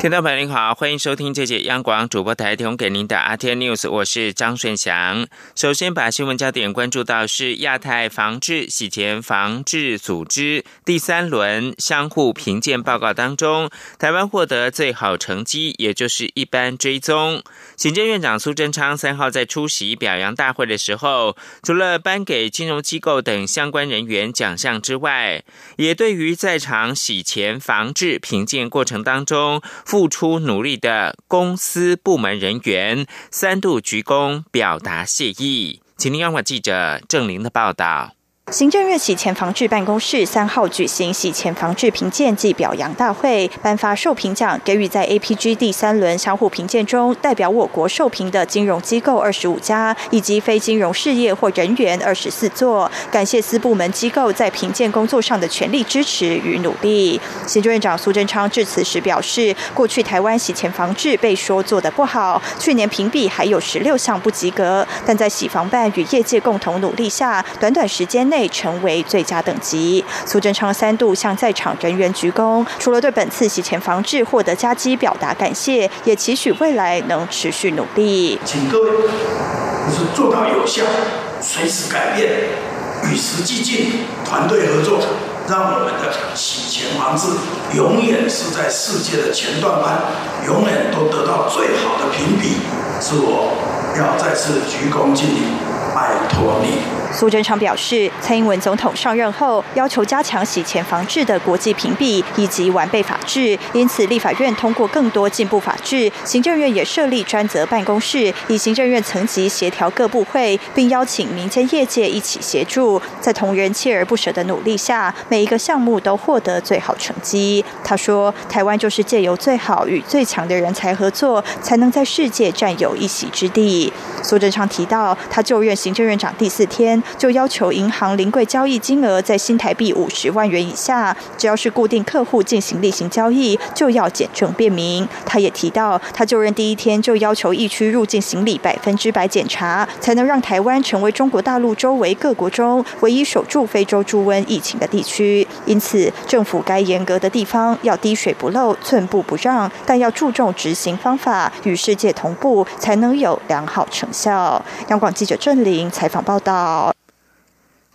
听众朋友您好，欢迎收听这节央广主播台提供给您的 RTI News，我是张顺祥。首先把新闻焦点关注到是亚太防治洗钱防治组织第三轮相互评鉴报告当中，台湾获得最好成绩，也就是一般追踪。行政院长苏贞昌三号在出席表扬大会的时候，除了颁给金融机构等相关人员奖项之外，也对于在场洗钱防治评鉴过程当中。付出努力的公司部门人员三度鞠躬表达谢意，请您央广记者郑玲的报道。行政院洗钱防治办公室三号举行洗钱防治评鉴暨表扬大会，颁发受评奖，给予在 APG 第三轮相互评鉴中代表我国受评的金融机构二十五家，以及非金融事业或人员二十四座。感谢四部门机构在评鉴工作上的全力支持与努力。行政院长苏贞昌致辞时表示，过去台湾洗钱防治被说做得不好，去年评比还有十六项不及格，但在洗防办与业界共同努力下，短短时间内。成为最佳等级。苏贞昌三度向在场人员鞠躬，除了对本次洗钱防治获得佳绩表达感谢，也期许未来能持续努力。请各位，就是做到有效，随时改变，与时俱进，团队合作，让我们的洗钱防治永远是在世界的前段班，永远都得到最好的评比。是我要再次鞠躬尽瘁，拜托你。苏贞昌表示，蔡英文总统上任后要求加强洗钱防治的国际屏蔽以及完备法制，因此立法院通过更多进步法制，行政院也设立专责办公室，以行政院层级协调各部会，并邀请民间业界一起协助，在同仁锲而不舍的努力下，每一个项目都获得最好成绩。他说：“台湾就是借由最好与最强的人才合作，才能在世界占有一席之地。”苏贞昌提到，他就任行政院长第四天。就要求银行临柜交易金额在新台币五十万元以下，只要是固定客户进行例行交易，就要简证便民。他也提到，他就任第一天就要求疫区入境行李百分之百检查，才能让台湾成为中国大陆周围各国中唯一守住非洲猪瘟疫情的地区。因此，政府该严格的地方要滴水不漏、寸步不让，但要注重执行方法，与世界同步，才能有良好成效。央广记者郑玲采访报道。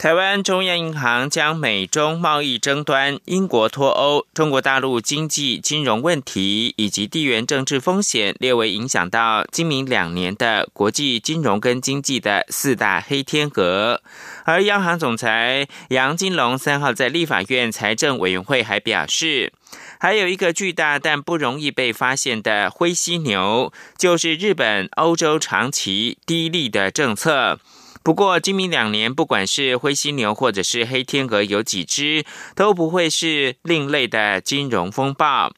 台湾中央银行将美中贸易争端、英国脱欧、中国大陆经济金融问题以及地缘政治风险列为影响到今明两年的国际金融跟经济的四大黑天鹅。而央行总裁杨金龙三号在立法院财政委员会还表示，还有一个巨大但不容易被发现的灰犀牛，就是日本、欧洲长期低利的政策。不过，今明两年，不管是灰犀牛或者是黑天鹅有几只，都不会是另类的金融风暴。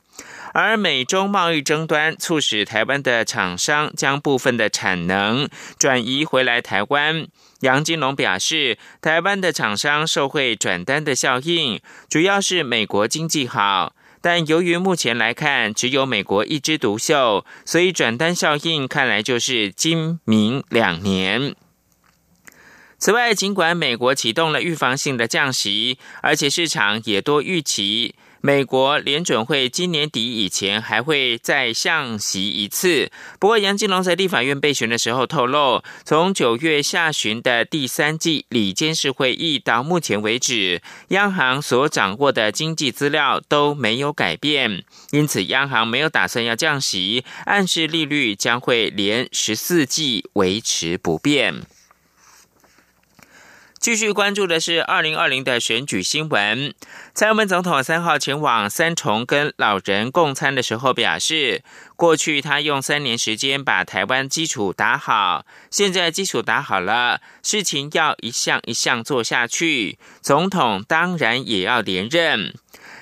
而美中贸易争端促使台湾的厂商将部分的产能转移回来台湾。杨金龙表示，台湾的厂商受惠转单的效应，主要是美国经济好，但由于目前来看只有美国一枝独秀，所以转单效应看来就是今明两年。此外，尽管美国启动了预防性的降息，而且市场也多预期美国联准会今年底以前还会再降息一次。不过，杨金龙在立法院备询的时候透露，从九月下旬的第三季里监事会议到目前为止，央行所掌握的经济资料都没有改变，因此央行没有打算要降息，暗示利率将会连十四季维持不变。继续关注的是二零二零的选举新闻。蔡英文总统三号前往三重跟老人共餐的时候表示，过去他用三年时间把台湾基础打好，现在基础打好了，事情要一项一项做下去。总统当然也要连任，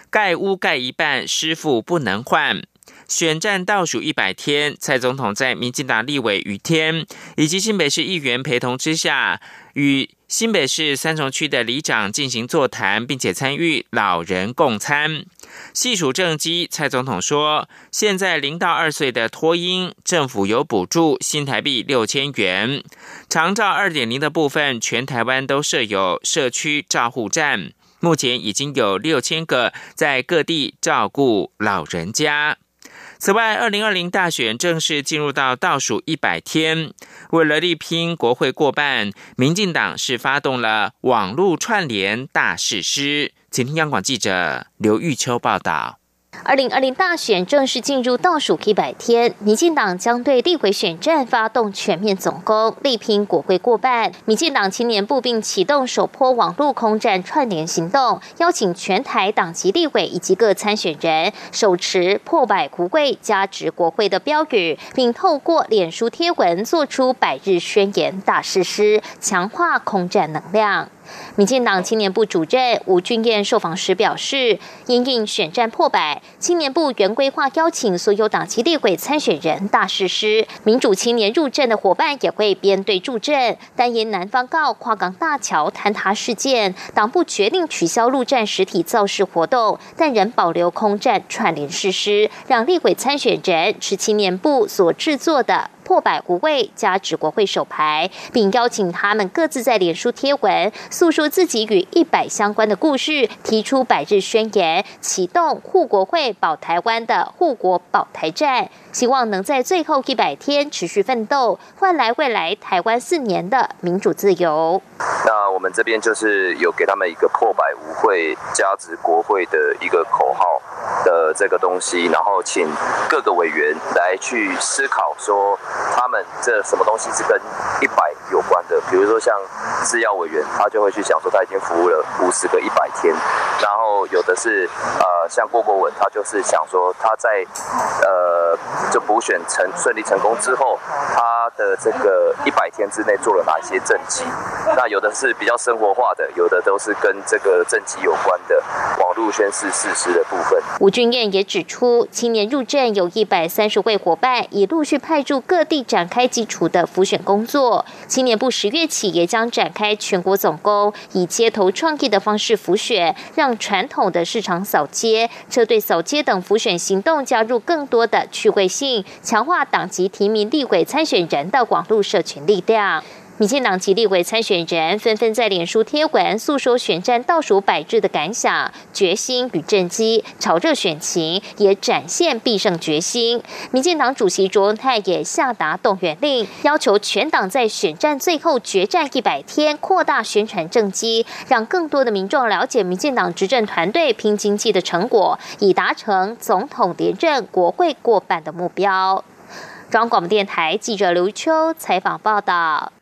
盖屋盖一半，师傅不能换。选战倒数一百天，蔡总统在民进党立委于天以及新北市议员陪同之下，与新北市三重区的里长进行座谈，并且参与老人共餐。细数政绩，蔡总统说，现在零到二岁的托婴，政府有补助新台币六千元。长照二点零的部分，全台湾都设有社区照护站，目前已经有六千个在各地照顾老人家。此外，二零二零大选正式进入到倒数一百天，为了力拼国会过半，民进党是发动了网络串联大誓师。请听央广记者刘玉秋报道。二零二零大选正式进入倒数一百天，民进党将对立委选战发动全面总攻，力拼国会过半。民进党青年部并启动首波网络空战串联行动，邀请全台党籍立委以及各参选人手持破百国会加值国会的标语，并透过脸书贴文做出百日宣言大誓师，强化空战能量。民进党青年部主任吴俊彦受访时表示，因应选战破百，青年部原规划邀请所有党籍立委参选人大誓师，民主青年入阵的伙伴也会编队助阵。但因南方告跨港大桥坍塌事件，党部决定取消陆战实体造势活动，但仍保留空战串联誓师，让立委参选人持青年部所制作的。破百无畏加指国会首牌，并邀请他们各自在脸书贴文，诉说自己与一百相关的故事，提出百日宣言，启动护国会保台湾的护国保台战，希望能在最后一百天持续奋斗，换来未来台湾四年的民主自由。那我们这边就是有给他们一个破百无会加值国会的一个口号的这个东西，然后请各个委员来去思考说。他们这什么东西是跟一百有关的？比如说像制药委员，他就会去想说他已经服务了五十个一百天，然后有的是呃像郭国文，他就是想说他在呃就补选成顺利成功之后，他的这个一百天之内做了哪些政绩？那有的是比较生活化的，有的都是跟这个政绩有关的网络宣誓事实的部分。吴俊彦也指出，青年入政有一百三十位伙伴，已陆续派驻各。地展开基础的浮选工作，青年部十月起也将展开全国总攻，以街头创意的方式浮选，让传统的市场扫街、车队扫街等浮选行动加入更多的趣味性，强化党籍提名立委参选人的网络社群力量。民进党及立委参选人纷纷在脸书贴文诉说选战倒数百日的感想、决心与政绩，炒热选情，也展现必胜决心。民进党主席卓文泰也下达动员令，要求全党在选战最后决战一百天，扩大宣传政绩，让更多的民众了解民进党执政团队拼经济的成果，以达成总统连任、国会过半的目标。中央广播电台记者刘秋采访报道。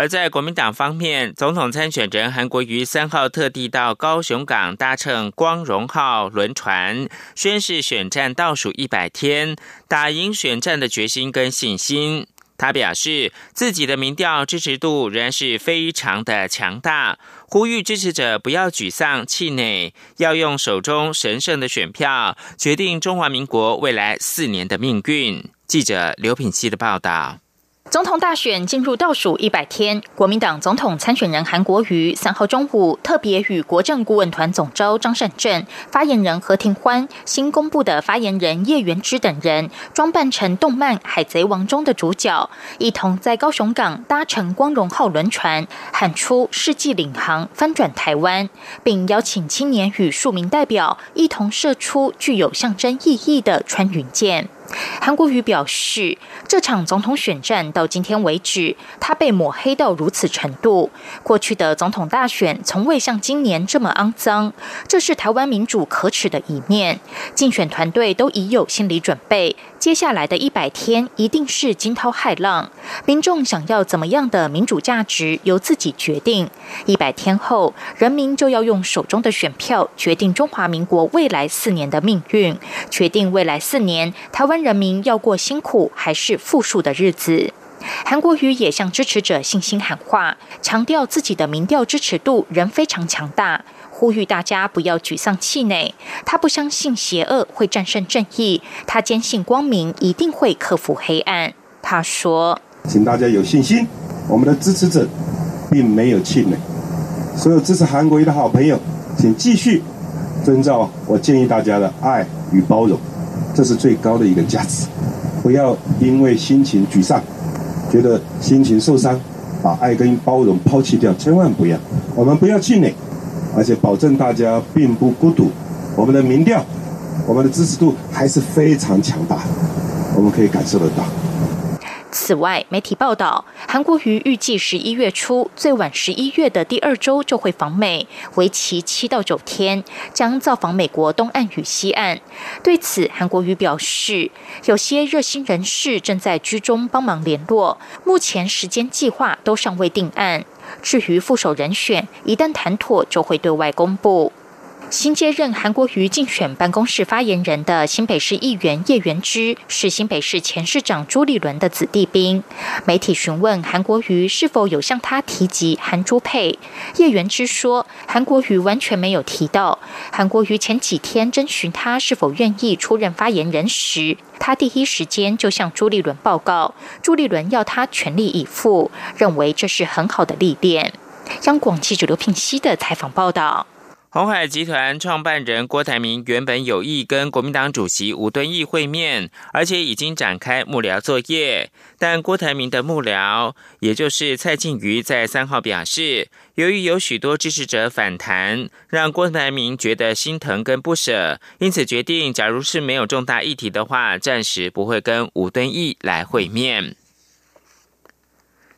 而在国民党方面，总统参选人韩国瑜三号特地到高雄港搭乘“光荣号”轮船，宣誓选战倒数一百天，打赢选战的决心跟信心。他表示，自己的民调支持度仍然是非常的强大，呼吁支持者不要沮丧气馁，要用手中神圣的选票决定中华民国未来四年的命运。记者刘品希的报道。总统大选进入倒数一百天，国民党总统参选人韩国瑜三号中午特别与国政顾问团总召张善政、发言人何庭欢、新公布的发言人叶元之等人，装扮成动漫《海贼王》中的主角，一同在高雄港搭乘“光荣号”轮船，喊出“世纪领航，翻转台湾”，并邀请青年与数名代表一同射出具有象征意义的穿云箭。韩国瑜表示，这场总统选战到今天为止，他被抹黑到如此程度。过去的总统大选从未像今年这么肮脏，这是台湾民主可耻的一面。竞选团队都已有心理准备，接下来的一百天一定是惊涛骇浪。民众想要怎么样的民主价值，由自己决定。一百天后，人民就要用手中的选票决定中华民国未来四年的命运，决定未来四年台湾。人民要过辛苦还是富庶的日子？韩国瑜也向支持者信心喊话，强调自己的民调支持度仍非常强大，呼吁大家不要沮丧气馁。他不相信邪恶会战胜正义，他坚信光明一定会克服黑暗。他说：“请大家有信心，我们的支持者并没有气馁。”所有支持韩国瑜的好朋友，请继续遵照我建议大家的爱与包容，这是最高的一个价值。不要因为心情沮丧，觉得心情受伤，把爱跟包容抛弃掉，千万不要。我们不要气馁，而且保证大家并不孤独。我们的民调，我们的支持度还是非常强大，我们可以感受得到。此外，媒体报道，韩国瑜预计十一月初，最晚十一月的第二周就会访美，为期七到九天，将造访美国东岸与西岸。对此，韩国瑜表示，有些热心人士正在居中帮忙联络，目前时间计划都尚未定案。至于副手人选，一旦谈妥，就会对外公布。新接任韩国瑜竞选办公室发言人的新北市议员叶元之，是新北市前市长朱立伦的子弟兵。媒体询问韩国瑜是否有向他提及韩朱配，叶元之说，韩国瑜完全没有提到。韩国瑜前几天征询他是否愿意出任发言人时，他第一时间就向朱立伦报告，朱立伦要他全力以赴，认为这是很好的历练。央广记者刘聘熙的采访报道。鸿海集团创办人郭台铭原本有意跟国民党主席吴敦义会面，而且已经展开幕僚作业。但郭台铭的幕僚，也就是蔡靖瑜，在三号表示，由于有许多支持者反弹，让郭台铭觉得心疼跟不舍，因此决定，假如是没有重大议题的话，暂时不会跟吴敦义来会面。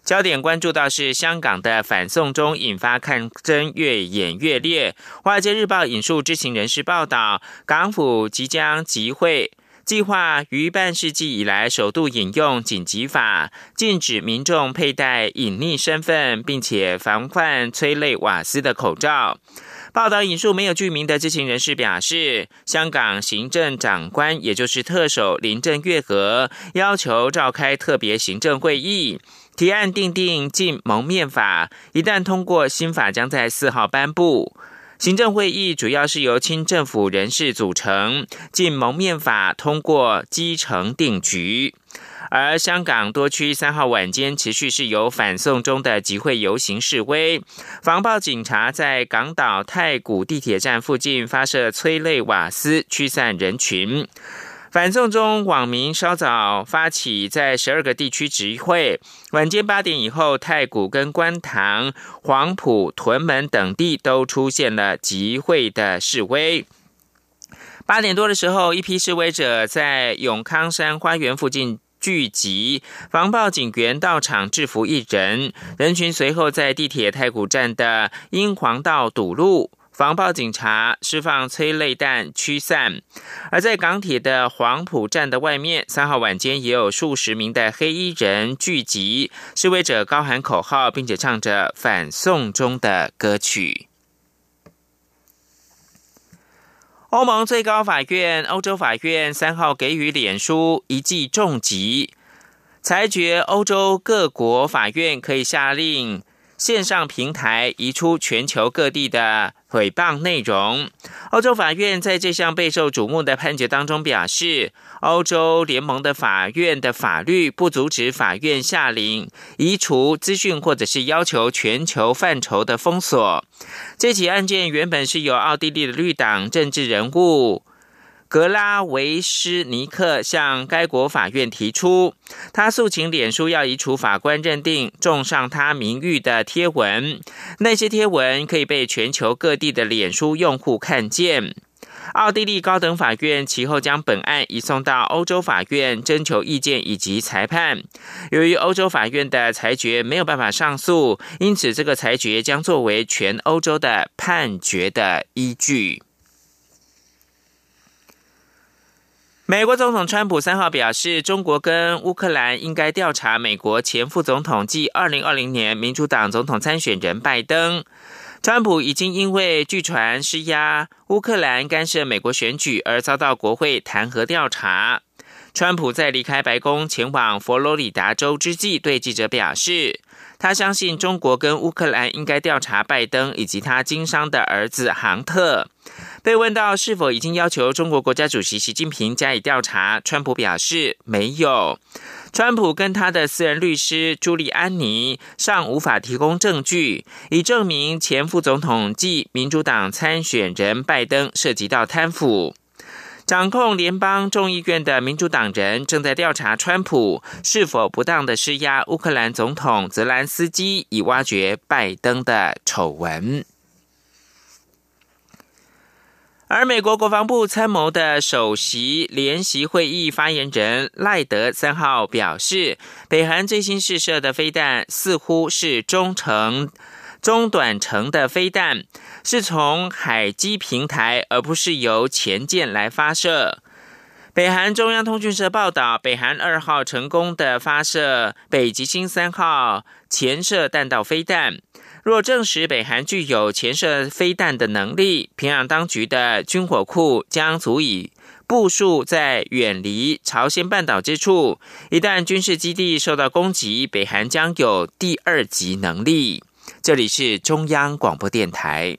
焦点关注到是香港的反送中引发抗争越演越烈。华尔街日报引述知情人士报道，港府即将集会，计划于半世纪以来首度引用紧急法，禁止民众佩戴隐匿身份并且防范催泪瓦斯的口罩。报道引述没有具名的知情人士表示，香港行政长官也就是特首林郑月娥要求召开特别行政会议。提案定定禁蒙面法，一旦通过，新法将在四号颁布。行政会议主要是由亲政府人士组成，禁蒙面法通过基层定局。而香港多区三号晚间持续是有反送中的集会游行示威，防暴警察在港岛太古地铁站附近发射催泪瓦斯驱散人群。反送中网民稍早发起在十二个地区集会，晚间八点以后，太古跟观塘、黄埔、屯门等地都出现了集会的示威。八点多的时候，一批示威者在永康山花园附近聚集，防暴警员到场制服一人，人群随后在地铁太古站的英皇道堵路。防暴警察释放催泪弹驱散，而在港铁的黄埔站的外面，三号晚间也有数十名的黑衣人聚集，示威者高喊口号，并且唱着反送中的歌曲。欧盟最高法院、欧洲法院三号给予脸书一记重击，裁决欧洲各国法院可以下令。线上平台移出全球各地的诽谤内容。欧洲法院在这项备受瞩目的判决当中表示，欧洲联盟的法院的法律不阻止法院下令移除资讯，或者是要求全球范畴的封锁。这起案件原本是由奥地利的绿党政治人物。格拉维斯尼克向该国法院提出，他诉请脸书要移除法官认定重伤他名誉的贴文，那些贴文可以被全球各地的脸书用户看见。奥地利高等法院其后将本案移送到欧洲法院征求意见以及裁判。由于欧洲法院的裁决没有办法上诉，因此这个裁决将作为全欧洲的判决的依据。美国总统川普三号表示，中国跟乌克兰应该调查美国前副总统暨二零二零年民主党总统参选人拜登。川普已经因为据传施压乌克兰干涉美国选举而遭到国会弹劾调查。川普在离开白宫前往佛罗里达州之际，对记者表示，他相信中国跟乌克兰应该调查拜登以及他经商的儿子杭特。被问到是否已经要求中国国家主席习近平加以调查，川普表示没有。川普跟他的私人律师朱利安尼尚无法提供证据，以证明前副总统暨民主党参选人拜登涉及到贪腐。掌控联邦众议院的民主党人正在调查川普是否不当的施压乌克兰总统泽兰斯基，以挖掘拜登的丑闻。而美国国防部参谋的首席联席会议发言人赖德三号表示，北韩最新试射的飞弹似乎是中程、中短程的飞弹，是从海基平台，而不是由前舰来发射。北韩中央通讯社报道，北韩二号成功的发射北极星三号潜射弹道飞弹。若证实北韩具有潜射飞弹的能力，平壤当局的军火库将足以部署在远离朝鲜半岛之处。一旦军事基地受到攻击，北韩将有第二级能力。这里是中央广播电台。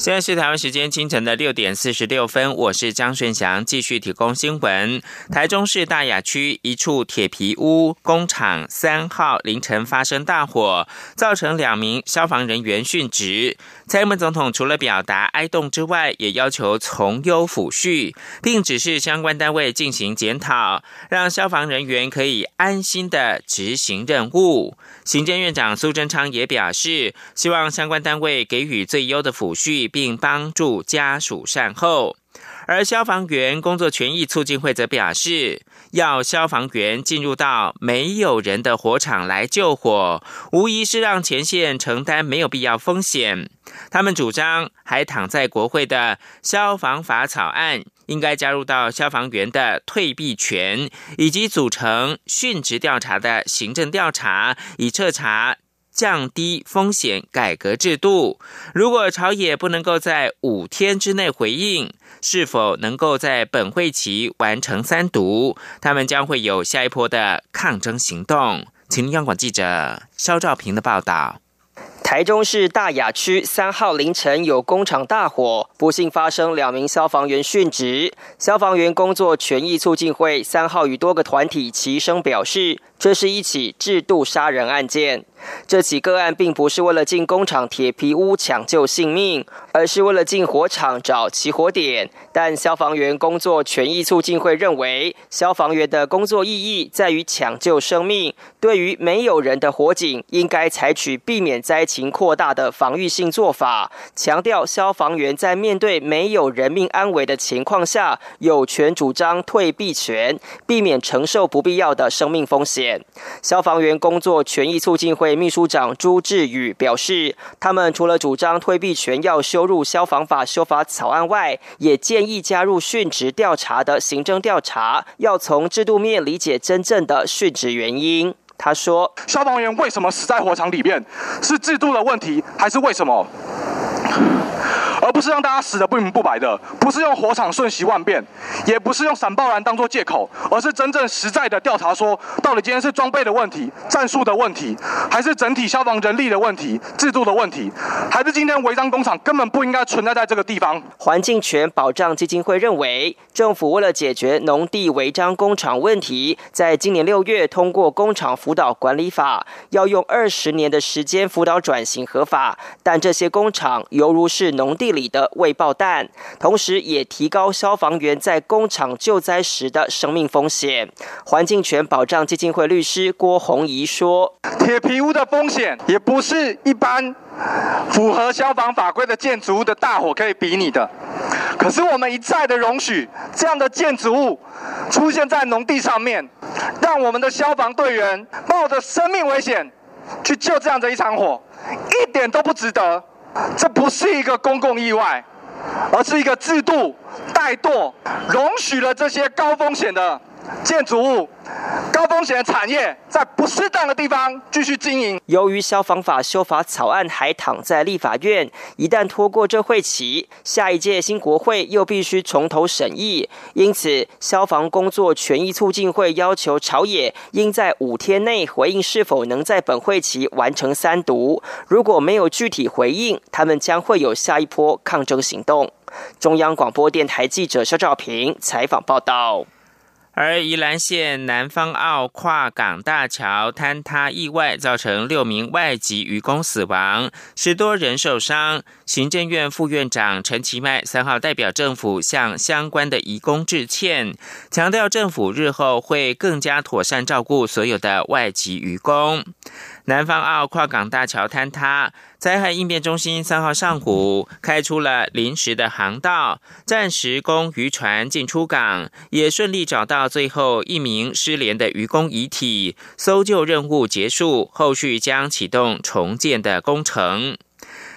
现在是台湾时间清晨的六点四十六分，我是张顺祥，继续提供新闻。台中市大雅区一处铁皮屋工厂三号凌晨发生大火，造成两名消防人员殉职。蔡英文总统除了表达哀动之外，也要求从优抚恤，并指示相关单位进行检讨，让消防人员可以安心的执行任务。行政院长苏贞昌也表示，希望相关单位给予最优的抚恤。并帮助家属善后，而消防员工作权益促进会则表示，要消防员进入到没有人的火场来救火，无疑是让前线承担没有必要风险。他们主张，还躺在国会的消防法草案，应该加入到消防员的退避权，以及组成殉职调查的行政调查，以彻查。降低风险改革制度，如果朝野不能够在五天之内回应，是否能够在本会期完成三读，他们将会有下一波的抗争行动。请央广记者肖兆平的报道。台中市大雅区三号凌晨有工厂大火，不幸发生两名消防员殉职。消防员工作权益促进会三号与多个团体齐声表示。这是一起制度杀人案件。这起个案并不是为了进工厂铁皮屋抢救性命，而是为了进火场找起火点。但消防员工作权益促进会认为，消防员的工作意义在于抢救生命。对于没有人的火警，应该采取避免灾情扩大的防御性做法。强调消防员在面对没有人命安危的情况下，有权主张退避权，避免承受不必要的生命风险。消防员工作权益促进会秘书长朱志宇表示，他们除了主张退避权要修入消防法修法草案外，也建议加入殉职调查的行政调查，要从制度面理解真正的殉职原因。他说：“消防员为什么死在火场里面？是制度的问题，还是为什么？”而不是让大家死的不明不白的，不是用火场瞬息万变，也不是用闪爆燃当做借口，而是真正实在的调查，说到底今天是装备的问题、战术的问题，还是整体消防人力的问题、制度的问题，还是今天违章工厂根本不应该存在在这个地方？环境权保障基金会认为，政府为了解决农地违章工厂问题，在今年六月通过工厂辅导管理法，要用二十年的时间辅导转型合法，但这些工厂犹如是农地。里的未爆弹，同时也提高消防员在工厂救灾时的生命风险。环境权保障基金会律师郭红怡说：“铁皮屋的风险也不是一般符合消防法规的建筑物的大火可以比拟的。可是我们一再的容许这样的建筑物出现在农地上面，让我们的消防队员冒着生命危险去救这样的一场火，一点都不值得。”这不是一个公共意外，而是一个制度怠惰，容许了这些高风险的建筑物。高风险产业在不适当的地方继续经营。由于消防法修法草案还躺在立法院，一旦拖过这会期，下一届新国会又必须从头审议。因此，消防工作权益促进会要求朝野应在五天内回应是否能在本会期完成三读。如果没有具体回应，他们将会有下一波抗争行动。中央广播电台记者肖兆平采访报道。而宜兰县南方澳跨港大桥坍塌意外，造成六名外籍渔工死亡，十多人受伤。行政院副院长陈其迈三号代表政府向相关的移工致歉，强调政府日后会更加妥善照顾所有的外籍渔工。南方澳跨港大桥坍塌，灾害应变中心三号上午开出了临时的航道，暂时供渔船进出港，也顺利找到最后一名失联的渔工遗体，搜救任务结束，后续将启动重建的工程。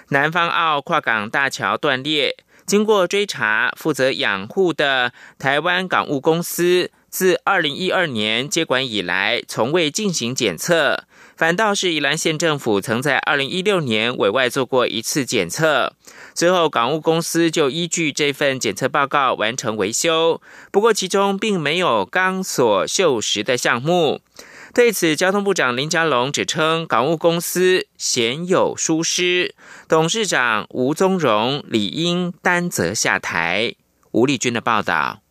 南方澳跨港大桥断裂，经过追查，负责养护的台湾港务公司自二零一二年接管以来，从未进行检测，反倒是宜兰县政府曾在二零一六年委外做过一次检测，之后港务公司就依据这份检测报告完成维修，不过其中并没有钢索锈蚀的项目。对此，交通部长林佳龙指称港务公司鲜有疏失，董事长吴宗荣理应担责下台。吴丽君的报道。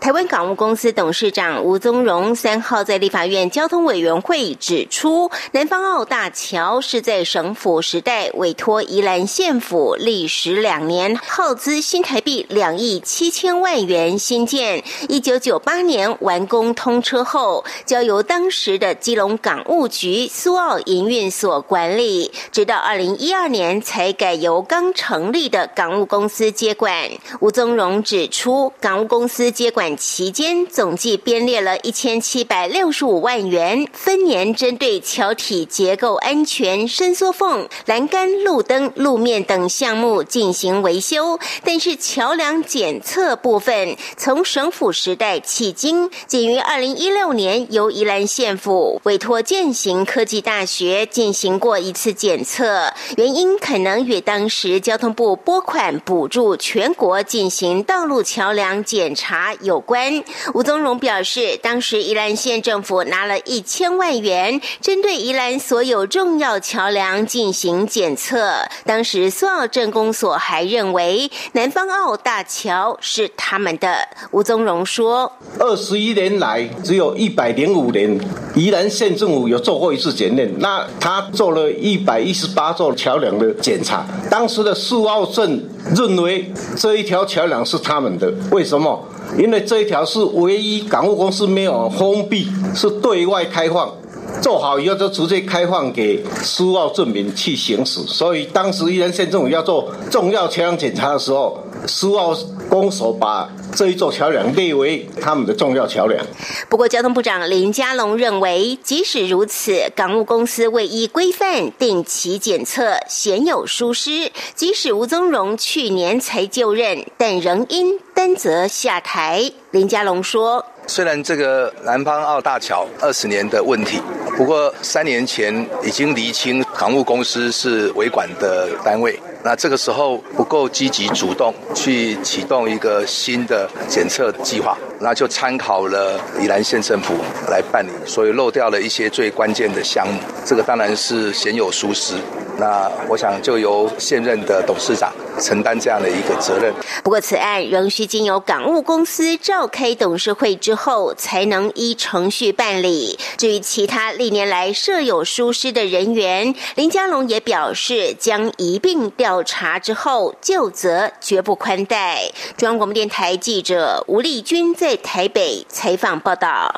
台湾港务公司董事长吴宗荣三号在立法院交通委员会指出，南方澳大桥是在省府时代委托宜兰县府历时两年，耗资新台币两亿七千万元新建。一九九八年完工通车后，交由当时的基隆港务局苏澳营运所管理，直到二零一二年才改由刚成立的港务公司接管。吴宗荣指出，港务公司。接管期间，总计编列了一千七百六十五万元，分年针对桥体结构安全、伸缩缝、栏杆、路灯、路面等项目进行维修。但是桥梁检测部分，从省府时代迄今，仅于二零一六年由宜兰县府委托建行科技大学进行过一次检测，原因可能与当时交通部拨款补助全国进行道路桥梁检查。查有关，吴宗荣表示，当时宜兰县政府拿了一千万元，针对宜兰所有重要桥梁进行检测。当时苏澳镇公所还认为南方澳大桥是他们的。吴宗荣说：“二十一年来，只有一百零五年宜兰县政府有做过一次检验，那他做了一百一十八座桥梁的检查。当时的苏澳镇认为这一条桥梁是他们的，为什么？”因为这一条是唯一港务公司没有封闭，是对外开放，做好以后就直接开放给苏澳镇民去行驶。所以当时宜兰县政府要做重要桥梁检查的时候，苏澳公所把。这一座桥梁列为他们的重要桥梁。不过，交通部长林佳龙认为，即使如此，港务公司未依规范定期检测，鲜有疏失。即使吴宗荣去年才就任，但仍应担责下台。林佳龙说：“虽然这个南方澳大桥二十年的问题，不过三年前已经厘清港务公司是维管的单位。”那这个时候不够积极主动去启动一个新的检测计划，那就参考了宜兰县政府来办理，所以漏掉了一些最关键的项目，这个当然是鲜有疏失。那我想就由现任的董事长承担这样的一个责任。不过，此案仍需经由港务公司召开董事会之后，才能依程序办理。至于其他历年来设有疏失的人员，林佳龙也表示，将一并调查之后就责，绝不宽待。中央广播电台记者吴丽君在台北采访报道。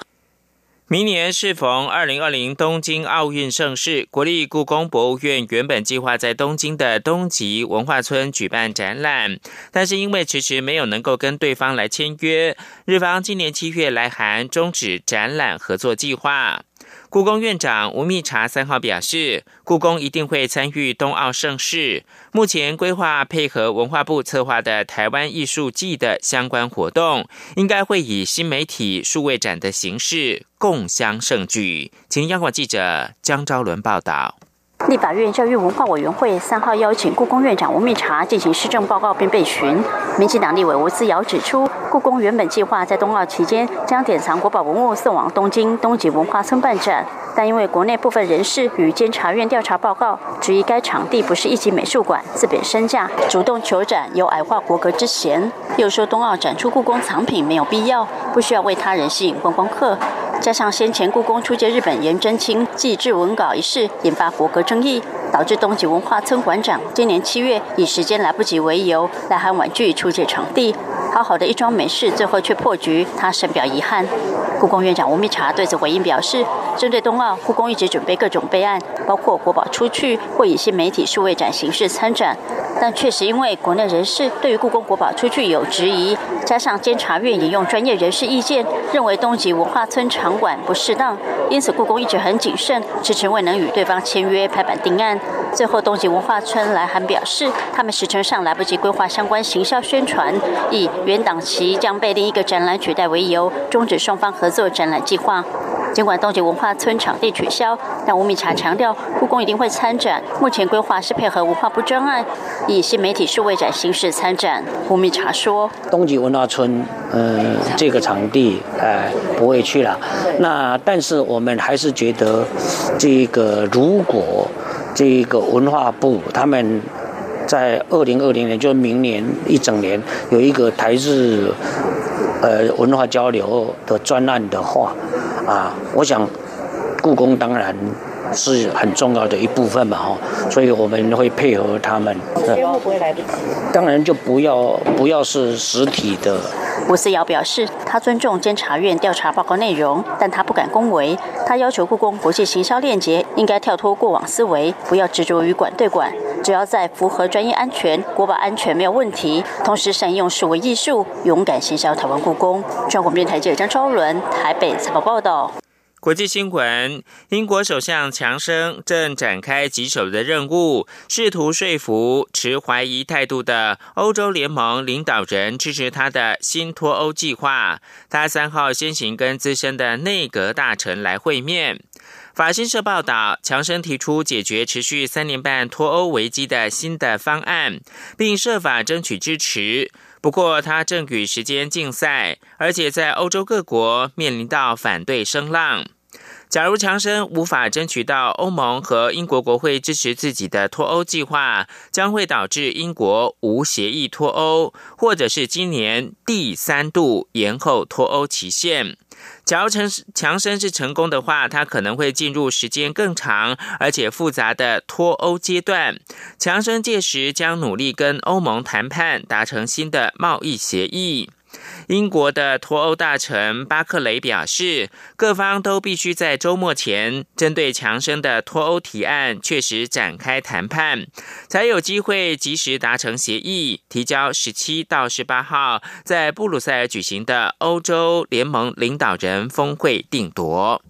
明年适逢二零二零东京奥运盛世，国立故宫博物院原本计划在东京的东极文化村举办展览，但是因为迟迟没有能够跟对方来签约，日方今年七月来函终止展览合作计划。故宫院长吴密察三号表示，故宫一定会参与冬奥盛事。目前规划配合文化部策划的台湾艺术季的相关活动，应该会以新媒体数位展的形式共襄盛举。请央广记者江昭伦报道。立法院教育文化委员会三号邀请故宫院长吴密察进行施政报告并备询。民进党立委吴思瑶指出，故宫原本计划在冬奥期间将典藏国宝文物送往东京东极文化村办展，但因为国内部分人士与监察院调查报告，质疑该场地不是一级美术馆，自贬身价，主动求展有矮化国格之嫌。又说冬奥展出故宫藏品没有必要，不需要为他人吸引观光客。加上先前故宫出借日本颜真卿祭制文稿一事，引发国格争议，导致东极文化村馆长今年七月以时间来不及为由来函婉拒出借场地。好好的一桩美事，最后却破局，他深表遗憾。故宫院长吴密察对此回应表示，针对冬奥，故宫一直准备各种备案，包括国宝出去或以新媒体数位展形式参展。但确实因为国内人士对于故宫国宝出去有质疑，加上监察院引用专业人士意见，认为东极文化村场馆不适当，因此故宫一直很谨慎，迟迟未能与对方签约拍板定案。最后，东极文化村来函表示，他们时程上来不及规划相关行销宣传，以原档期将被另一个展览取代为由，终止双方合作展览计划。尽管东极文化村场地取消，但吴米茶强调，故宫一定会参展。目前规划是配合文化部专案，以新媒体数位展形式参展。吴米茶说：“东极文化村，嗯，这个场地，哎，不会去了。那但是我们还是觉得，这个如果这个文化部他们在二零二零年，就明年一整年有一个台日。”呃，文化交流的专案的话，啊，我想故宫当然是很重要的一部分嘛，哈，所以我们会配合他们。会不会来当然就不要不要是实体的。吴思瑶表示，他尊重监察院调查报告内容，但他不敢恭维。他要求故宫国际行销链接应该跳脱过往思维，不要执着于管对管，只要在符合专业安全、国宝安全没有问题，同时善用数位艺术，勇敢行销台湾故宫。中国电台记者张超伦台北采访报道。国际新闻：英国首相强生正展开棘手的任务，试图说服持怀疑态度的欧洲联盟领导人支持他的新脱欧计划。他三号先行跟资深的内阁大臣来会面。法新社报道，强生提出解决持续三年半脱欧危机的新的方案，并设法争取支持。不过，他正与时间竞赛，而且在欧洲各国面临到反对声浪。假如强生无法争取到欧盟和英国国会支持自己的脱欧计划，将会导致英国无协议脱欧，或者是今年第三度延后脱欧期限。假如强强生是成功的话，他可能会进入时间更长而且复杂的脱欧阶段。强生届时将努力跟欧盟谈判，达成新的贸易协议。英国的脱欧大臣巴克雷表示，各方都必须在周末前针对强生的脱欧提案确实展开谈判，才有机会及时达成协议，提交十七到十八号在布鲁塞尔举行的欧洲联盟领导人峰会定夺。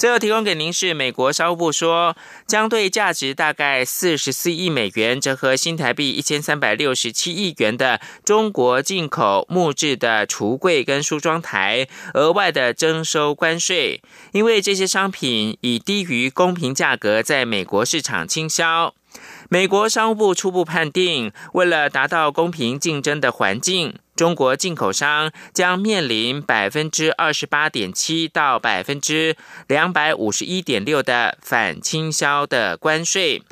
最后提供给您是美国商务部说，将对价值大概四十四亿美元，折合新台币一千三百六十七亿元的中国进口木质的橱柜跟梳妆台额外的征收关税，因为这些商品以低于公平价格在美国市场倾销。美国商务部初步判定，为了达到公平竞争的环境，中国进口商将面临百分之二十八点七到百分之两百五十一点六的反倾销的关税。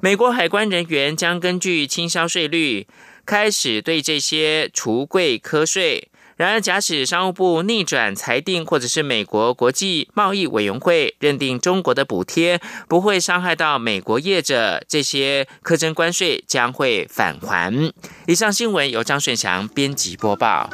美国海关人员将根据倾销税率，开始对这些橱柜科税。然而，假使商务部逆转裁定，或者是美国国际贸易委员会认定中国的补贴不会伤害到美国业者，这些苛征关税将会返还。以上新闻由张顺祥编辑播报。